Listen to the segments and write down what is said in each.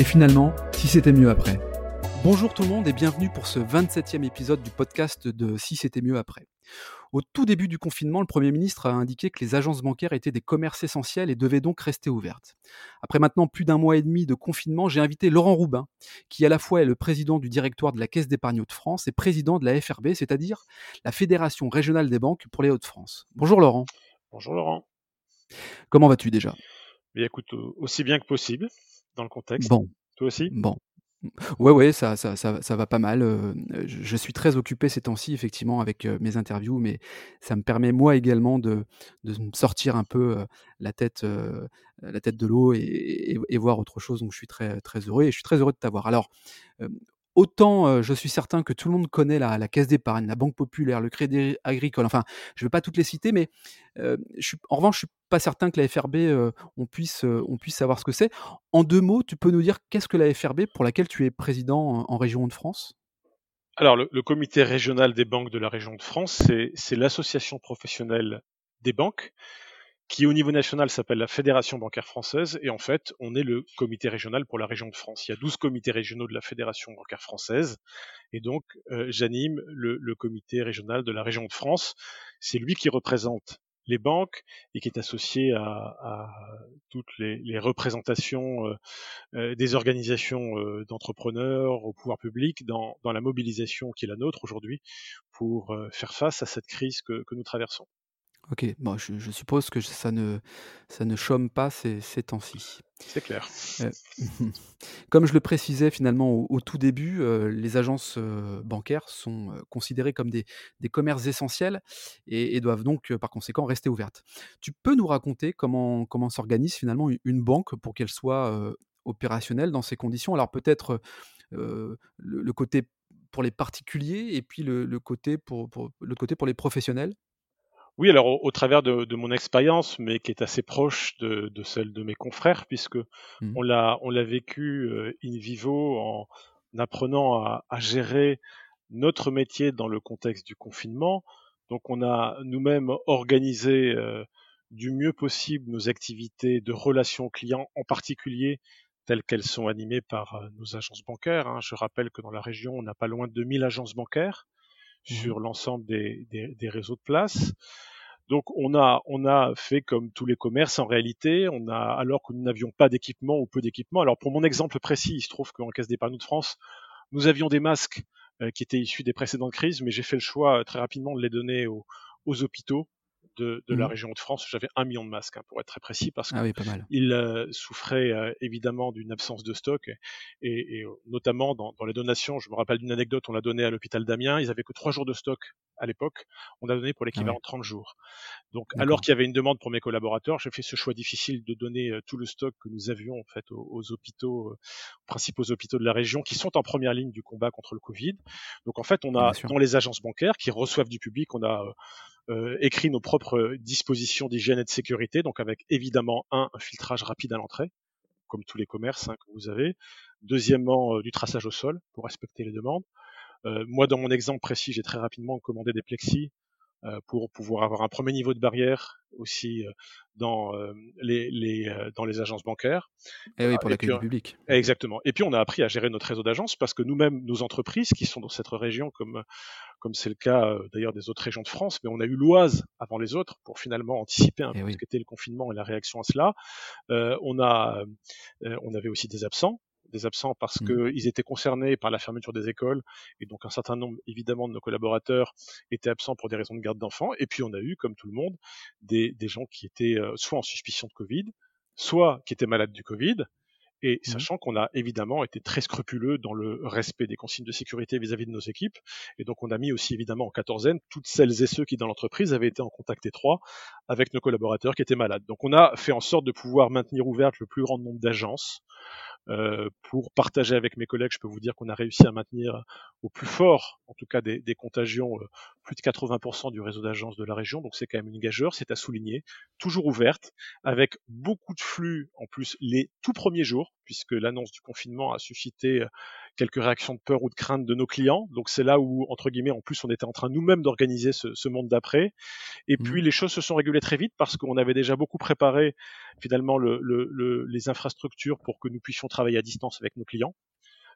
et finalement, si c'était mieux après. Bonjour tout le monde et bienvenue pour ce 27e épisode du podcast de Si c'était mieux après. Au tout début du confinement, le Premier ministre a indiqué que les agences bancaires étaient des commerces essentiels et devaient donc rester ouvertes. Après maintenant plus d'un mois et demi de confinement, j'ai invité Laurent Roubin, qui à la fois est le président du directoire de la Caisse d'épargne de France et président de la FRB, c'est-à-dire la Fédération régionale des banques pour les Hauts-de-France. Bonjour Laurent. Bonjour Laurent. Comment vas-tu déjà? Mais écoute, aussi bien que possible dans le contexte. Bon. Toi aussi? Bon. Ouais, ouais, ça, ça, ça, ça va pas mal. euh, je, suis très occupé ces temps-ci, effectivement, avec euh, mes interviews, mais ça me permet, moi également, de, de me sortir un peu euh, la, tête, la tête de l'eau et, et- et voir autre chose. Donc, je suis très, très heureux et je suis très heureux de t'avoir. Alors, autant euh, je suis certain que tout le monde connaît la, Caisse d'épargne, la Banque Populaire, le Crédit Agricole, enfin, je ne vais pas toutes les citer, mais euh, je suis, en revanche, je suis pas certain que la FRB, euh, on, puisse, on puisse savoir ce que c'est. En deux mots, tu peux nous dire qu'est-ce que la FRB pour laquelle tu es président en, région de France Alors, le, comité régional des banques de la région de France, c'est l'association professionnelle des banques qui, au niveau national, s'appelle la Fédération bancaire française. Et en fait, on est le comité régional pour la région de France. Il y a 12 comités régionaux de la Fédération bancaire française. Et donc, euh, j'anime le, comité régional de la région de France. C'est lui qui représente les banques et qui est associé à, toutes les, représentations euh, euh, des organisations d'entrepreneurs au pouvoir public dans, la mobilisation qui est la nôtre aujourd'hui pour faire face à cette crise que nous traversons. Ok, bon, je, je suppose que ça ne, ça ne chôme pas ces, ces temps-ci. C'est clair. Euh, Comme je le précisais finalement au, au tout début, euh, les agences euh, bancaires sont considérées comme des, des commerces essentiels et, et doivent donc par conséquent rester ouvertes. Tu peux nous raconter comment, comment s'organise finalement une- une banque pour qu'elle soit opérationnelle dans ces conditions? Alors peut-être le, le côté pour les particuliers et puis le, le côté pour, pour, l'autre côté pour les professionnels? Oui, alors au, au travers de, de mon expérience, mais qui est assez proche de, de celle de mes confrères, puisque Mhm. on l'a on l'a vécu euh, in vivo en apprenant à, à gérer notre métier dans le contexte du confinement. Donc on a nous-mêmes organisé euh, du mieux possible nos activités de relations clients, en particulier telles qu'elles sont animées par euh, nos agences bancaires. hein. Je rappelle que dans la région, on n'a pas loin de 2000 agences bancaires. Sur l'ensemble des, des- des réseaux de places. Donc on a on a fait comme tous les commerces en réalité, on a alors que nous n'avions pas d'équipement ou peu d'équipement. Alors pour mon exemple précis, il se trouve qu'en Caisse d'épargne de France, nous avions des masques euh, qui étaient issus des précédentes crises, mais j'ai fait le choix euh, très rapidement de les donner aux, aux hôpitaux de, de la Mhm. région de France. J'avais un million de masques hein, pour être très précis parce Ah oui, il euh, souffrait euh, évidemment d'une absence de stock et, et, euh, notamment dans, dans les donations. Je me rappelle d'une anecdote, on l'a donné à l'hôpital d'Amiens, ils avaient que trois jours de stock à l'époque, on a donné pour l'équivalent Ah ouais. de 30 jours. Donc alors qu'il y avait une demande pour mes collaborateurs, j'ai fait ce choix difficile de donner tout le stock que nous avions en fait aux, aux hôpitaux, aux principaux hôpitaux de la région qui sont en première ligne du combat contre le Covid. Donc en fait, on a dans les agences bancaires qui reçoivent du public, on a euh, euh, écrit nos propres dispositions d'hygiène et de sécurité, donc avec évidemment un, un filtrage rapide à l'entrée, comme tous les commerces hein, que vous avez. Deuxièmement, euh, du traçage au sol pour respecter les demandes. Euh, moi, dans mon exemple précis, j'ai très rapidement commandé des plexis euh, pour pouvoir avoir un premier niveau de barrière aussi euh, dans euh, les, les euh, dans les agences bancaires. Eh oui, pour Et l'accueil public. Exactement. Et puis on a appris à gérer notre réseau d'agences parce que nous-mêmes, nos entreprises qui sont dans cette région, comme comme c'est le cas euh, d'ailleurs des autres régions de France, mais on a eu l'Oise avant les autres pour finalement anticiper un Eh peu oui. ce qu'était le confinement et la réaction à cela. Euh, on a euh, on avait aussi des absents des absents parce Mhm. qu'ils étaient concernés par la fermeture des écoles et donc un certain nombre évidemment de nos collaborateurs étaient absents pour des raisons de garde d'enfants et puis on a eu comme tout le monde des, des gens qui étaient euh, soit en suspicion de Covid soit qui étaient malades du Covid et Mhm. sachant qu'on a évidemment été très scrupuleux dans le respect des consignes de sécurité vis-à-vis de nos équipes, et donc on a mis aussi évidemment en quatorzaine toutes celles et ceux qui dans l'entreprise avaient été en contact étroit avec nos collaborateurs qui étaient malades. Donc on a fait en sorte de pouvoir maintenir ouverte le plus grand nombre d'agences pour partager avec mes collègues, je peux vous dire qu'on a réussi à maintenir au plus fort, en tout cas des, contagions, euh, plus de 80% du réseau d'agences de la région. Donc c'est quand même une gageure, c'est à souligner. Toujours ouverte, avec beaucoup de flux en plus les tout premiers jours, puisque l'annonce du confinement a suscité euh, quelques réactions de peur ou de crainte de nos clients. Donc c'est là où, entre guillemets, en plus, on était en train nous-mêmes d'organiser ce, ce, monde d'après. Et mmh. puis les choses se sont régulées très vite parce qu'on avait déjà beaucoup préparé finalement le, le, le, les infrastructures pour que nous puissions travailler à distance avec nos clients.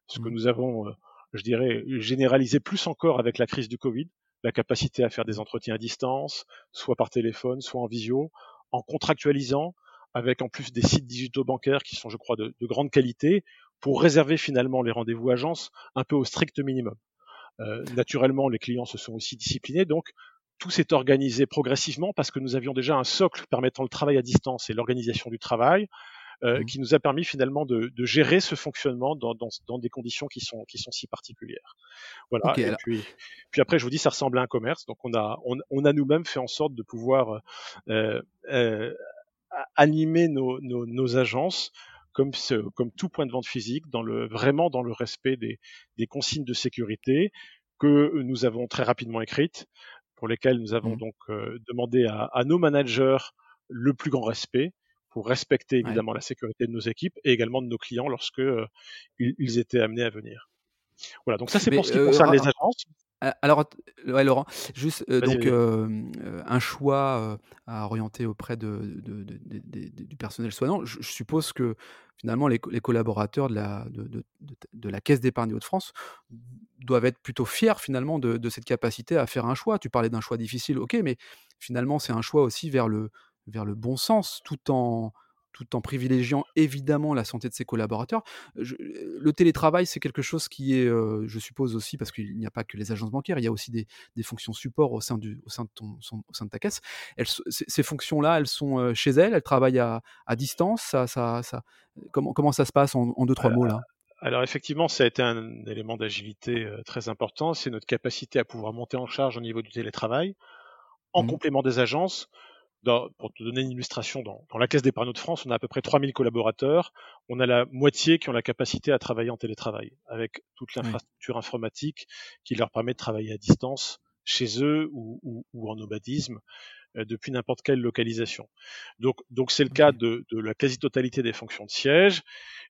Ce que mmh. nous avons, euh, je dirais, généralisé plus encore avec la crise du Covid, la capacité à faire des entretiens à distance, soit par téléphone, soit en visio, en contractualisant avec en plus des sites digitaux bancaires qui sont, je crois, de, de grande qualité, pour réserver finalement les rendez-vous agences un peu au strict minimum. Euh, naturellement, les clients se sont aussi disciplinés, donc tout s'est organisé progressivement parce que nous avions déjà un socle permettant le travail à distance et l'organisation du travail, euh, mmh. qui nous a permis finalement de, de gérer ce fonctionnement dans, dans, dans, des conditions qui sont, qui sont si particulières. Voilà. Okay, et puis, puis après, je vous dis, ça ressemble à un commerce. Donc, on a, on, on a nous-mêmes fait en sorte de pouvoir euh, euh, animer nos, nos, nos agences comme, ce, comme tout point de vente physique, dans le, vraiment dans le respect des, des consignes de sécurité que nous avons très rapidement écrites, pour lesquelles nous avons mmh. donc euh, demandé à, à, nos managers le plus grand respect pour respecter évidemment ouais. la sécurité de nos équipes et également de nos clients lorsque euh, ils, ils, étaient amenés à venir. Voilà, donc ça c'est pour ce qui euh, concerne les agences. Alors, ouais, Laurent, juste euh, donc euh, un choix à orienter auprès de, de, de, du personnel soignant. Je, je, suppose que finalement les, les collaborateurs de la, de, la Caisse d'épargne Hauts-de-France doivent être plutôt fiers finalement de, cette capacité à faire un choix. Tu parlais d'un choix difficile, ok, mais finalement c'est un choix aussi vers le, vers le bon sens, tout en tout en privilégiant évidemment la santé de ses collaborateurs. Je, le télétravail, c'est quelque chose qui est, euh, je suppose aussi, parce qu'il n'y a pas que les agences bancaires, il y a aussi des, des fonctions support au sein, du, au sein, de, ton, son, au sein de ta caisse. Elles, ces fonctions-là, elles sont euh, chez elles, elles travaillent à, à distance. Ça, ça, ça, comment, comment ça se passe en, en deux, trois mots là? alors effectivement, ça a été un élément d'agilité euh, très important. C'est notre capacité à pouvoir monter en charge au niveau du télétravail, en mmh. complément des agences dans, pour te donner une illustration, dans, dans la Caisse d'épargne de France, on a à peu près 3000 collaborateurs. On a la moitié qui ont la capacité à travailler en télétravail, avec toute l'infrastructure oui. informatique qui leur permet de travailler à distance chez eux ou, ou, ou en nomadisme euh, depuis n'importe quelle localisation. Donc, donc c'est le cas de, de la quasi-totalité des fonctions de siège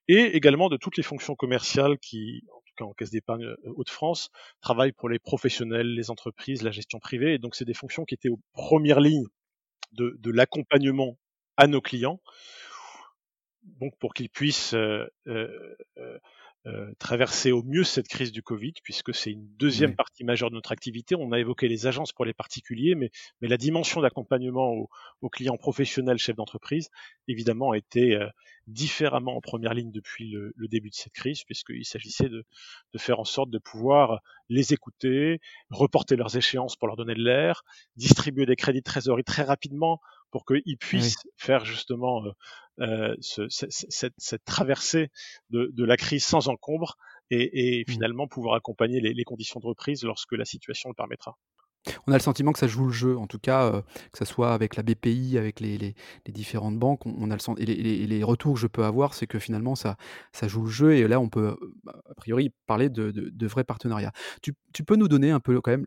et également de toutes les fonctions commerciales qui, en tout cas en caisse d'épargne euh, Hauts-de-France, travaillent pour les professionnels, les entreprises, la gestion privée. Et donc, c'est des fonctions qui étaient aux premières lignes de, l'accompagnement à nos clients, donc pour qu'ils puissent euh, euh, euh, traverser au mieux cette crise du Covid, puisque c'est une deuxième oui. partie majeure de notre activité. On a évoqué les agences pour les particuliers, mais, mais la dimension d'accompagnement aux, aux, clients professionnels, chefs d'entreprise, évidemment, a été euh, différemment en première ligne depuis le, le début de cette crise, puisqu'il s'agissait de, de, faire en sorte de pouvoir les écouter, reporter leurs échéances pour leur donner de l'air, distribuer des crédits de trésorerie très rapidement pour qu'ils puissent oui. faire justement euh, euh, ce, cette, cette, traversée de, de, la crise sans encombre et, et mmh. finalement pouvoir accompagner les, les, conditions de reprise lorsque la situation le permettra. On a le sentiment que ça joue le jeu, en tout cas, euh, que ce soit avec la BPI, avec les, les, les différentes banques, on, on a le et les, les, retours que je peux avoir, c'est que finalement ça, ça joue le jeu et là on peut a priori parler de, de, de vrais partenariats. Tu, tu, peux nous donner un peu quand même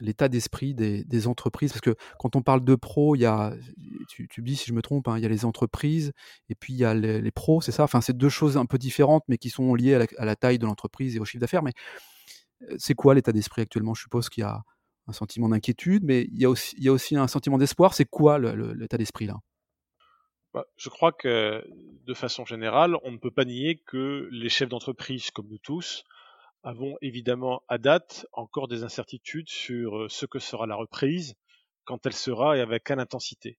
l'état d'esprit des, entreprises Parce que quand on parle de pros, il y a, tu, dis si je me trompe, hein, il y a les entreprises et puis il y a les, les pros, c'est ça? Enfin, c'est deux choses un peu différentes, mais qui sont liées à la, à la taille de l'entreprise et au chiffre d'affaires. Mais euh, c'est quoi l'état d'esprit actuellement? Je suppose qu'il y a un sentiment d'inquiétude, mais il y, a aussi, il y a aussi un sentiment d'espoir. C'est quoi l'état d'esprit là? Bah, Je crois que de façon générale, on ne peut pas nier que les chefs d'entreprise, comme nous tous, avons évidemment à date encore des incertitudes sur euh, ce que sera la reprise, quand elle sera et avec quelle intensité.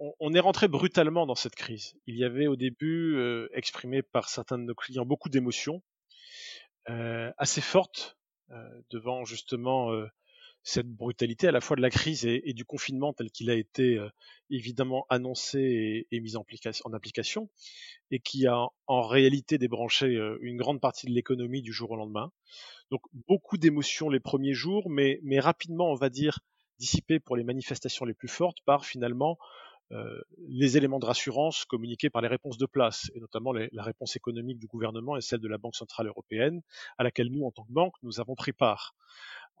On, on est rentré brutalement dans cette crise. Il y avait au début euh, exprimé par certains de nos clients beaucoup d'émotions, euh, assez fortes euh, devant justement cette brutalité à la fois de la crise et, du confinement tel qu'il a été euh, évidemment annoncé et, mis en, application, et qui a en réalité débranché euh, une grande partie de l'économie du jour au lendemain. Donc beaucoup d'émotions les premiers jours, mais, mais rapidement, on va dire, dissipées pour les manifestations les plus fortes par finalement les éléments de rassurance communiqués par les réponses de place, et notamment la réponse économique du gouvernement et celle de la Banque centrale européenne, à laquelle nous, en tant que banque, nous avons pris part.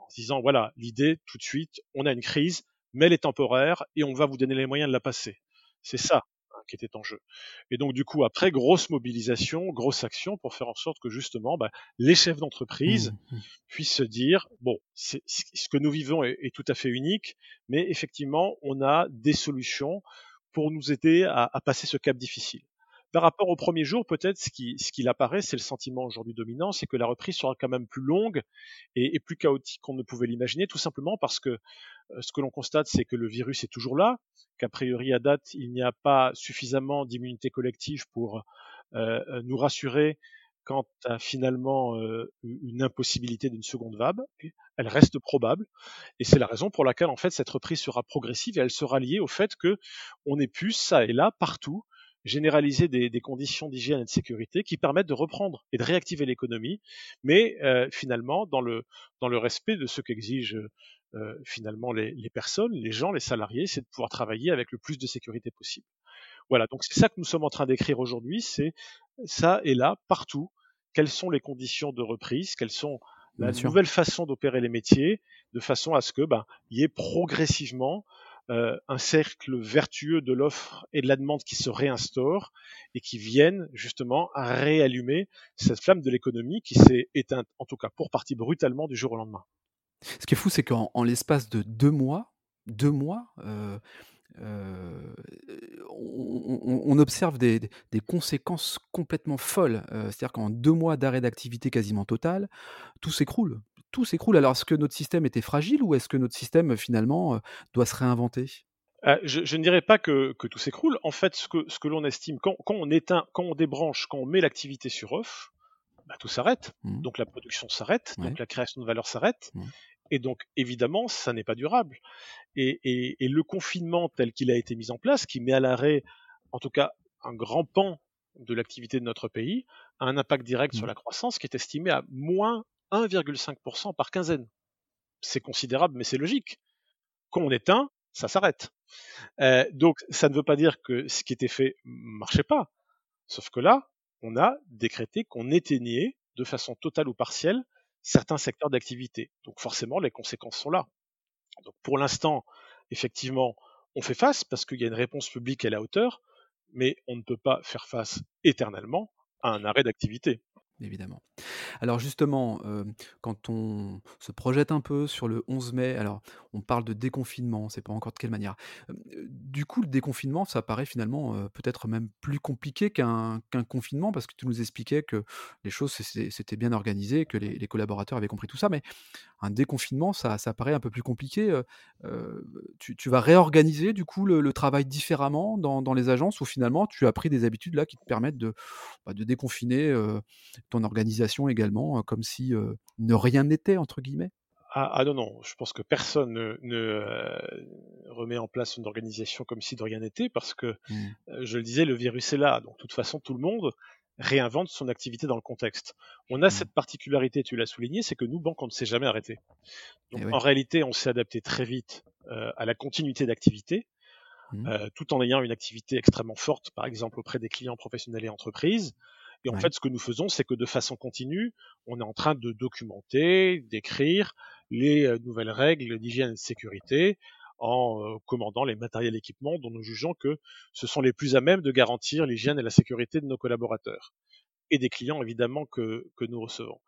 En disant, voilà, l'idée, tout de suite, on a une crise, mais elle est temporaire, et on va vous donner les moyens de la passer. C'est ça hein, qui était en jeu. Et donc, du coup, après, grosse mobilisation, grosse action pour faire en sorte que justement, bah, les chefs d'entreprise mmh, mmh. puissent se dire, bon, ce que nous vivons est, est, tout à fait unique, mais effectivement, on a des solutions pour nous aider à, à passer ce cap difficile. Par rapport au premier jour, peut-être ce qui, ce apparaît, c'est le sentiment aujourd'hui dominant, c'est que la reprise sera quand même plus longue et, plus chaotique qu'on ne pouvait l'imaginer, tout simplement parce que euh, ce que l'on constate, c'est que le virus est toujours là, qu'a priori à date, il n'y a pas suffisamment d'immunité collective pour euh, euh nous rassurer quant à finalement euh, une impossibilité d'une seconde vague. Elle reste probable, et c'est la raison pour laquelle en fait cette reprise sera progressive et elle sera liée au fait que on ait ça et là partout généraliser des, des conditions d'hygiène et de sécurité qui permettent de reprendre et de réactiver l'économie, mais euh, finalement dans le dans le respect de ce qu'exigent euh, finalement les, les, personnes, les gens, les salariés, c'est de pouvoir travailler avec le plus de sécurité possible. Voilà, donc c'est ça que nous sommes en train d'écrire aujourd'hui, c'est ça et là, partout, quelles sont les conditions de reprise, quelles sont la nouvelle façon d'opérer les métiers, de façon à ce que ben, y ait progressivement euh, un cercle vertueux de l'offre et de la demande qui se réinstaure et qui viennent justement à réallumer cette flamme de l'économie qui s'est éteinte, en tout cas pour partie brutalement du jour au lendemain. Ce qui est fou, c'est qu'en l'espace de deux mois, deux mois, euh, euh, on, observe des, conséquences complètement folles. Euh, c'est-à-dire qu'en deux mois d'arrêt d'activité quasiment total, tout s'écroule. Tout s'écroule. Alors, est-ce que notre système était fragile ou est-ce que notre système, finalement, euh, doit se réinventer? Je, ne dirais pas que, tout s'écroule. En fait, ce que, l'on estime, quand, on éteint, quand on débranche, quand on met l'activité sur off, bah, tout s'arrête. Mmh. Donc la production s'arrête, donc la création de valeur s'arrête. Mmh. Et donc, évidemment, ça n'est pas durable. Et, le confinement tel qu'il a été mis en place, qui met à l'arrêt, en tout cas, un grand pan de l'activité de notre pays, a un impact direct sur mmh. la croissance qui est estimé à moins 1,5% par quinzaine. C'est considérable, mais c'est logique. Quand on éteint, ça s'arrête. Euh, donc, ça ne veut pas dire que ce qui était fait marchait pas. Sauf que là, on a décrété qu'on éteignait de façon totale ou partielle certains secteurs d'activité. Donc forcément, les conséquences sont là. Donc pour l'instant, effectivement, on fait face parce qu'il y a une réponse publique à la hauteur, mais on ne peut pas faire face éternellement à un arrêt d'activité évidemment. Alors justement, quand on se projette un peu sur le 11 mai, alors on parle de déconfinement, on ne sait pas encore de quelle manière. du coup, le déconfinement, ça paraît finalement peut-être même plus compliqué qu'un confinement, parce que tu nous expliquais que les choses c'était bien organisé, que les, collaborateurs avaient compris tout ça, mais un déconfinement, ça, ça paraît un peu plus compliqué. Tu, vas réorganiser du coup le, travail différemment dans, les agences, ou finalement tu as pris des habitudes là qui te permettent de, bah, de déconfiner ton organisation également, comme si ne rien n'était, entre guillemets? Ah, ah, non, non, je pense que personne ne, remet en place une organisation comme si de rien n'était, parce que, mmh. je le disais, le virus est là. Donc, de toute façon, tout le monde réinvente son activité dans le contexte. On a mmh. cette particularité, tu l'as souligné, c'est que nous, banques, on ne s'est jamais arrêté. Donc, en réalité, on s'est adapté très vite à la continuité d'activité, mmh. tout en ayant une activité extrêmement forte, par exemple auprès des clients professionnels et entreprises, et en fait, ce que nous faisons, c'est que de façon continue, on est en train de documenter, d'écrire les euh, nouvelles règles d'hygiène et de sécurité en euh, commandant les matériels équipements dont nous jugeons que ce sont les plus à même de garantir l'hygiène et la sécurité de nos collaborateurs et des clients évidemment que, nous recevons.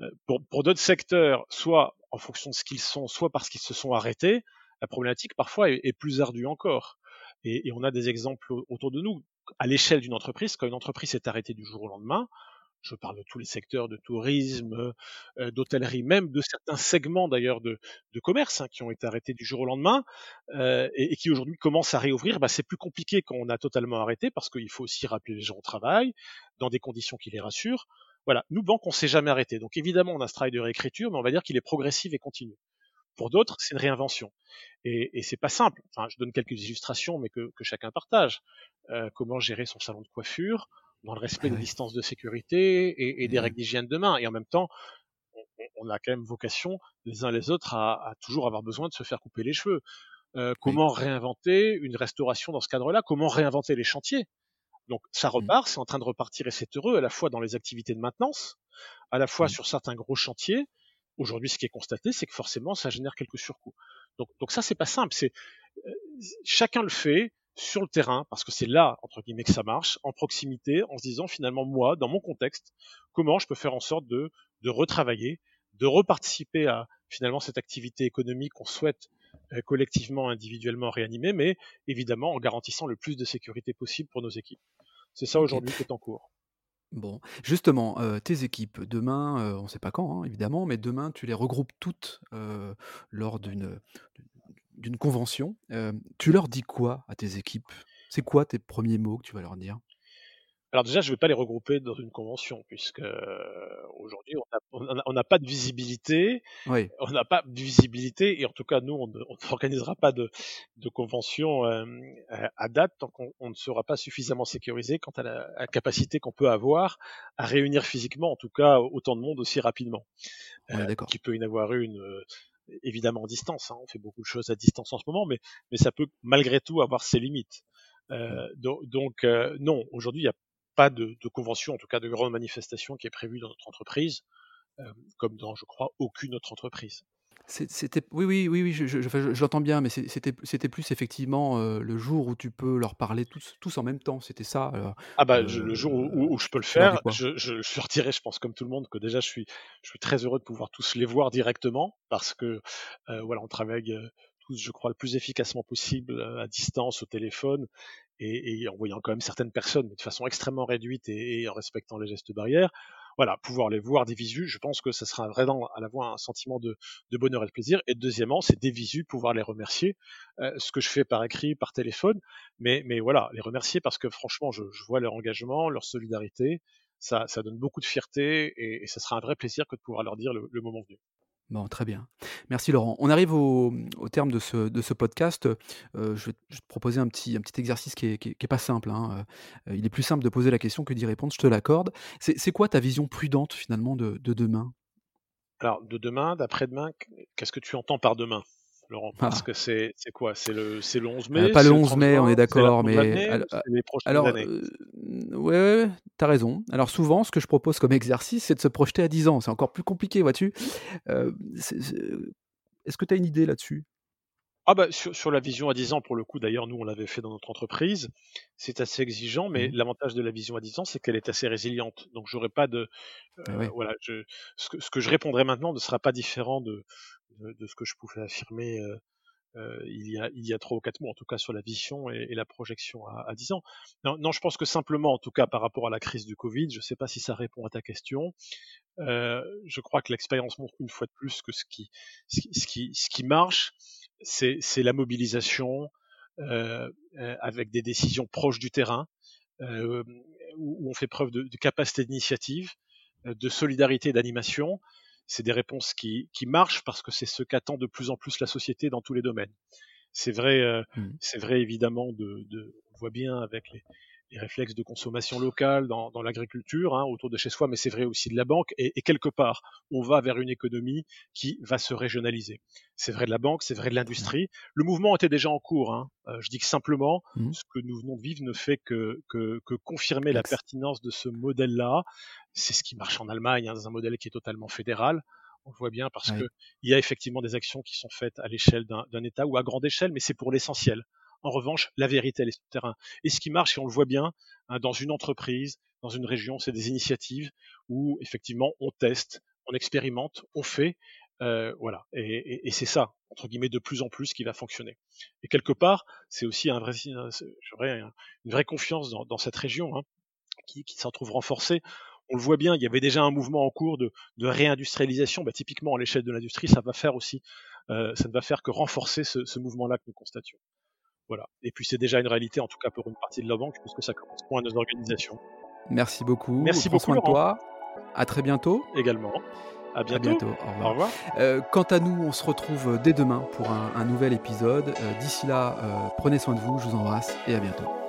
Euh, pour, d'autres secteurs, soit en fonction de ce qu'ils sont, soit parce qu'ils se sont arrêtés, la problématique parfois est, plus ardue encore. Et, on a des exemples autour de nous à l'échelle d'une entreprise, quand une entreprise s'est arrêtée du jour au lendemain, je parle de tous les secteurs de tourisme, euh, d'hôtellerie, même de certains segments d'ailleurs de, commerce hein, qui ont été arrêtés du jour au lendemain euh, et, qui aujourd'hui commencent à réouvrir. Bah, c'est plus compliqué quand on a totalement arrêté parce qu'il faut aussi rappeler les gens au travail dans des conditions qui les rassurent. Voilà, nous banques, on s'est jamais arrêté. Donc évidemment, on a ce travail de réécriture, mais on va dire qu'il est progressif et continu. Pour d'autres, c'est une réinvention. Et, et c'est pas simple. Je donne quelques illustrations, mais que, chacun partage. Euh, comment gérer son salon de coiffure dans le respect des distances de sécurité et, et des mmh règles d'hygiène de main. Et en même temps, on, on, a quand même vocation les uns les autres à, à, toujours avoir besoin de se faire couper les cheveux. comment réinventer une restauration dans ce cadre-là? Comment réinventer les chantiers? Donc ça mmh. repart, c'est en train de repartir et c'est heureux à la fois dans les activités de maintenance, à la fois sur certains gros chantiers. Aujourd'hui, ce qui est constaté, c'est que forcément, ça génère quelques surcoûts. Donc, donc ça, c'est pas simple. C'est chacun le fait sur le terrain parce que c'est là entre guillemets que ça marche, en proximité, en se disant finalement moi, dans mon contexte, comment je peux faire en sorte de de retravailler, de reparticiper à finalement cette activité économique qu'on souhaite euh, collectivement, individuellement réanimer, mais évidemment en garantissant le plus de sécurité possible pour nos équipes. C'est ça aujourd'hui qui est en cours. Bon, justement, euh, tes équipes, demain, euh, on ne sait pas quand, hein, évidemment, mais demain, tu les regroupes toutes lors d'une d'une convention. tu leur dis quoi à tes équipes? C'est quoi tes premiers mots que tu vas leur dire? Alors déjà, je ne vais pas les regrouper dans une convention, puisque aujourd'hui, on n'a pas de visibilité. Oui. On n'a pas de visibilité, et en tout cas, nous, on n'organisera pas de, de convention à date tant qu'on ne sera pas suffisamment sécurisé quant à la, capacité qu'on peut avoir à réunir physiquement, en tout cas, autant de monde aussi rapidement. Euh, Qui peut y en avoir une évidemment en distance. Hein. On fait beaucoup de choses à distance en ce moment, mais, mais ça peut malgré tout avoir ses limites. Euh, donc, donc non, aujourd'hui, il n'y a pas de, de, convention, en tout cas de grande manifestation qui est prévue dans notre entreprise, euh, comme dans, je crois, aucune autre entreprise. C'était oui oui oui oui je, j'entends bien mais c'était c'était plus effectivement euh, le jour où tu peux leur parler tous tous en même temps c'était ça ah bah le jour où, où, je peux le faire je, je, je je pense comme tout le monde que déjà je suis je suis très heureux de pouvoir tous les voir directement parce que euh, voilà on travaille tous je crois le plus efficacement possible à distance au téléphone et, et, en voyant quand même certaines personnes, mais de façon extrêmement réduite et, en respectant les gestes barrières. Voilà, pouvoir les voir des visus, je pense que ça sera vraiment à la fois un sentiment de, bonheur et de plaisir. Et deuxièmement, c'est des visus, pouvoir les remercier, euh, ce que je fais par écrit, par téléphone, mais, voilà, les remercier parce que franchement, je, vois leur engagement, leur solidarité, ça, donne beaucoup de fierté et, et ça sera un vrai plaisir que de pouvoir leur dire le moment venu. Bon, très bien. Merci Laurent. On arrive au, terme de ce, podcast. Euh, je, vais, te proposer un petit, exercice qui n'est pas simple. Hein. Euh, il est plus simple de poser la question que d'y répondre, je te l'accorde. C'est quoi ta vision prudente finalement de, de demain? Alors, de demain, d'après-demain, qu'est-ce que tu entends par demain? Laurent Parce ah. que c'est quoi? C'est le, le 11 mai euh, Pas le 11 mai, on est d'accord, mais. alors, années? Euh, ouais, t'as raison. Alors, souvent, ce que je propose comme exercice, c'est de se projeter à 10 ans. C'est encore plus compliqué, vois-tu? Euh, Est-ce que tu as une idée là-dessus? Ah bah sur, la vision à 10 ans, pour le coup, d'ailleurs, nous on l'avait fait dans notre entreprise, c'est assez exigeant, mais mmh. l'avantage de la vision à 10 ans, c'est qu'elle est assez résiliente. Donc j'aurais pas de ah voilà, je, ce, que, ce que je répondrai maintenant ne sera pas différent de, de, ce que je pouvais affirmer euh, euh, il y a trois ou quatre mois en tout cas sur la vision et, la projection à, à 10 ans. Non, je pense que simplement en tout cas par rapport à la crise du Covid, je ne sais pas si ça répond à ta question. Euh, je crois que l'expérience montre une fois de plus que ce qui ce qui ce qui marche, c'est la mobilisation avec des décisions proches du terrain, où, on fait preuve de, de capacité d'initiative, de solidarité, d'animation c'est des réponses qui, qui marchent parce que c'est ce qu'attend de plus en plus la société dans tous les domaines. C'est vrai, euh, mmh. c'est vrai évidemment de, de, on voit bien avec les, les réflexes de consommation locale dans, dans l'agriculture, hein, autour de chez soi, mais c'est vrai aussi de la banque. Et, et, quelque part, on va vers une économie qui va se régionaliser. C'est vrai de la banque, c'est vrai de l'industrie. Le mouvement était déjà en cours. Hein. Euh, je dis que simplement, mmh. ce que nous venons de vivre ne fait que, que, que confirmer la pertinence de ce modèle-là. C'est ce qui marche en Allemagne, hein, dans un modèle qui est totalement fédéral. On le voit bien parce que il y a effectivement des actions qui sont faites à l'échelle d'un État ou à grande échelle, mais c'est pour l'essentiel. En revanche, la vérité, elle est sur le terrain. Et ce qui marche, et on le voit bien, hein, dans une entreprise, dans une région, c'est des initiatives où effectivement on teste, on expérimente, on fait, euh, voilà. Et, c'est ça, entre guillemets, de plus en plus qui va fonctionner. Et quelque part, c'est aussi un vrai, une vraie confiance dans, cette région hein, qui, s'en trouve renforcée. On le voit bien, il y avait déjà un mouvement en cours de, réindustrialisation. Bah, typiquement, à l'échelle de l'industrie, ça va faire aussi, euh, ça ne va faire que renforcer ce mouvement-là que nous constations. Voilà. Et puis c'est déjà une réalité, en tout cas pour une partie de la banque, puisque ça correspond à nos organisations. Merci beaucoup. Merci beaucoup. Soin de toi. À très bientôt. Également. À bientôt. Au revoir. Euh, quant à nous, on se retrouve dès demain pour un, nouvel épisode. Euh, d'ici là, prenez soin de vous. Je vous embrasse et à bientôt.